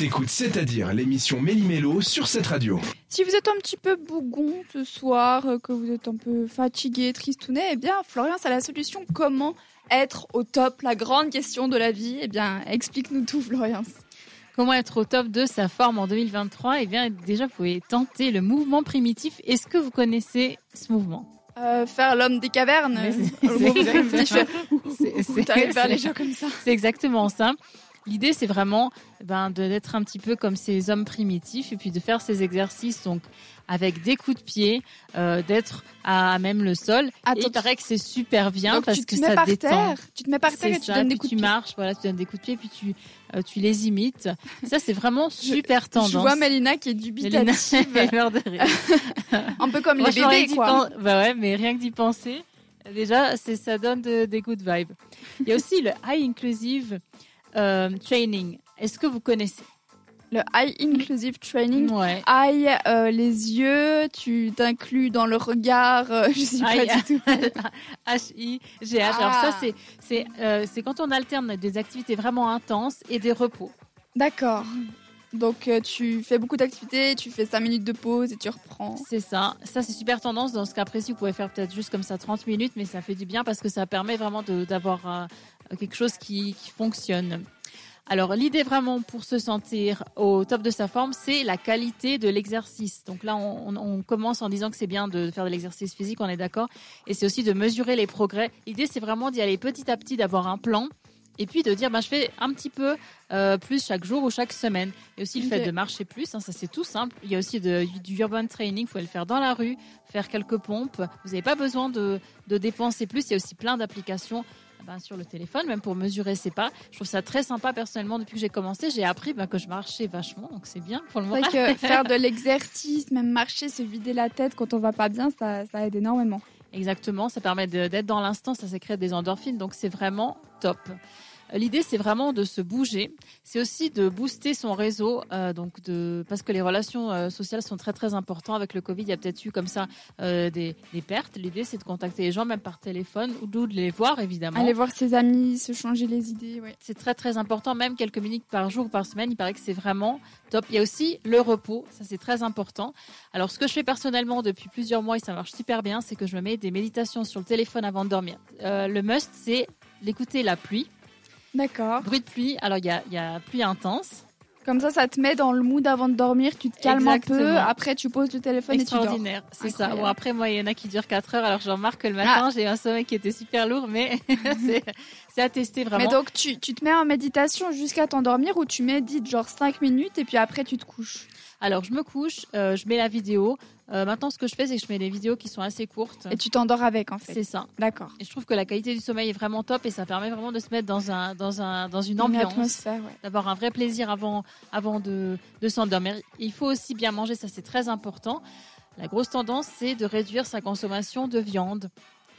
T'écoutes C'est-à-dire l'émission Méli-Mélo sur cette radio. Si vous êtes un petit peu bougon ce soir, euh, que vous êtes un peu fatigué, tristounet, eh bien, Florian, c'est la solution. Comment être au top? La grande question de la vie. Eh bien, explique-nous tout, Florian. Comment être au top de sa forme en 2023 Eh bien, déjà, vous pouvez tenter le mouvement primitif. Est-ce que vous connaissez ce mouvement? Euh, faire l'homme des cavernes. C'est vers les gens comme ça. C'est exactement ça. L'idée, c'est vraiment ben, d'être un petit peu comme ces hommes primitifs et puis de faire ces exercices donc avec des coups de pied, euh, d'être à même le sol. et il paraît que c'est super bien parce que ça détend. Terre. Tu te mets par terre et tu donnes des coups de pied. Tu marches, voilà, tu donnes des coups de pied puis tu euh, tu les imites. Ça c'est vraiment super tendance. Je vois Mélina qui est dubitative. un peu comme les bébés quoi. Bah ouais, mais rien que d'y penser. Déjà, ça donne des good vibes. Il y a aussi le high inclusive euh, training. Est-ce que vous connaissez? Le High Inclusive Training. Ouais. Eye, euh, les yeux, tu t'inclus dans le regard, euh, je sais pas du tout. H-I-G-H. Alors ça, ah. c'est, c'est, quand on alterne des activités vraiment intenses et des repos. D'accord. Donc tu fais beaucoup d'activités, tu fais 5 minutes de pause et tu reprends. C'est ça. Ça c'est super tendance. Dans ce cas précis, vous pouvez faire peut-être juste comme ça 30 minutes, mais ça fait du bien parce que ça permet vraiment d'avoir quelque chose qui, fonctionne. Alors l'idée vraiment pour se sentir au top de sa forme, c'est la qualité de l'exercice. Donc là, on, commence en disant que c'est bien de faire de l'exercice physique, on est d'accord, et c'est aussi de mesurer les progrès. L'idée, c'est vraiment d'y aller petit à petit, d'avoir un plan. Et puis de dire, ben, je fais un petit peu euh, plus chaque jour ou chaque semaine. Et aussi le fait de marcher plus, hein, ça c'est tout simple. Il y a aussi de, du urban training, vous pouvez le faire dans la rue, faire quelques pompes. Vous n'avez pas besoin de, de dépenser plus. Il y a aussi plein d'applications ben, sur le téléphone, même pour mesurer ses pas. Je trouve ça très sympa personnellement depuis que j'ai commencé. J'ai appris ben, que je marchais vachement, donc c'est bien pour le moment. Que faire de l'exercice, même marcher, se vider la tête quand on va pas bien, ça, ça aide énormément. Exactement, ça permet d'être dans l'instant, ça sécrète des endorphines, donc c'est vraiment top. L'idée, c'est vraiment de se bouger. C'est aussi de booster son réseau, euh, donc de parce que les relations euh, sociales sont très très importantes. Avec le Covid, il y a peut-être eu comme ça euh, des, des, pertes. L'idée, c'est de contacter les gens, même par téléphone, ou de les voir évidemment. Aller voir ses amis, se changer les idées. Ouais. C'est très très important, même quelques minutes par jour ou par semaine. Il paraît que c'est vraiment top. Il y a aussi le repos, ça c'est très important. Alors, ce que je fais personnellement depuis plusieurs mois et ça marche super bien, c'est que je me mets des méditations sur le téléphone avant de dormir. le must, c'est d'écouter la pluie. D'accord. Bruit de pluie. Alors, il y a, y a pluie intense. Comme ça, ça te met dans le mood avant de dormir, tu te calmes un peu, après tu poses le téléphone et tu dors. Extraordinaire, c'est ça. Bon, après, moi, il y en a qui durent 4 heures, alors je remarque que le matin, ah. j'ai un sommeil qui était super lourd, mais c'est à tester vraiment. Mais donc, tu, tu te mets en méditation jusqu'à t'endormir ou tu médites genre 5 minutes et puis après tu te couches? Alors, je me couche, euh, je mets la vidéo. Euh, maintenant, ce que je fais, c'est que je mets des vidéos qui sont assez courtes. Et tu t'endors avec, en fait. C'est ça. D'accord. Et je trouve que la qualité du sommeil est vraiment top et ça permet vraiment de se mettre dans un, dans un, dans une, ambiance, d'avoir un vrai plaisir avant, avant de, de s'endormir. Il faut aussi bien manger, ça c'est très important. La grosse tendance, c'est de réduire sa consommation de viande.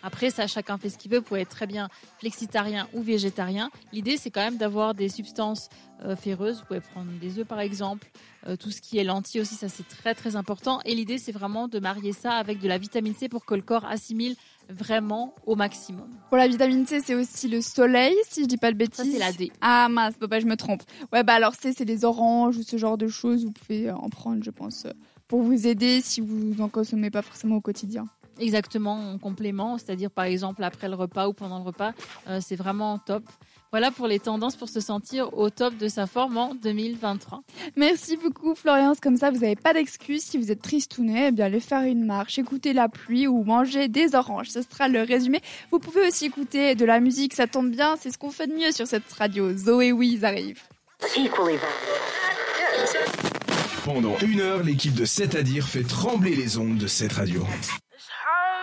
Après, ça, chacun fait ce qu'il veut. Vous pouvez être très bien flexitarien ou végétarien. L'idée, c'est quand même d'avoir des substances euh, ferreuses. Vous pouvez prendre des œufs, par exemple. Euh, tout ce qui est lentilles aussi, ça, c'est très, très important. Et l'idée, c'est vraiment de marier ça avec de la vitamine C pour que le corps assimile vraiment au maximum. Pour la vitamine C, c'est aussi le soleil, si je dis pas de bêtises. Ça, c'est la D. Ah mince, bah, je me trompe. Ouais, bah alors C, c'est les oranges ou ce genre de choses. Vous pouvez en prendre, je pense, pour vous aider si vous n'en consommez pas forcément au quotidien. Exactement, en complément, c'est-à-dire par exemple après le repas ou pendant le repas, euh, c'est vraiment top. Voilà pour les tendances pour se sentir au top de sa forme en 2023. Merci beaucoup Florian, comme ça vous n'avez pas d'excuses si vous êtes tristounet, eh bien aller faire une marche, écouter la pluie ou manger des oranges, ce sera le résumé. Vous pouvez aussi écouter de la musique, ça tombe bien, c'est ce qu'on fait de mieux sur cette radio. Zoé Wiz arrive. Pendant une heure, l'équipe de 7 à dire fait trembler les ondes de cette radio.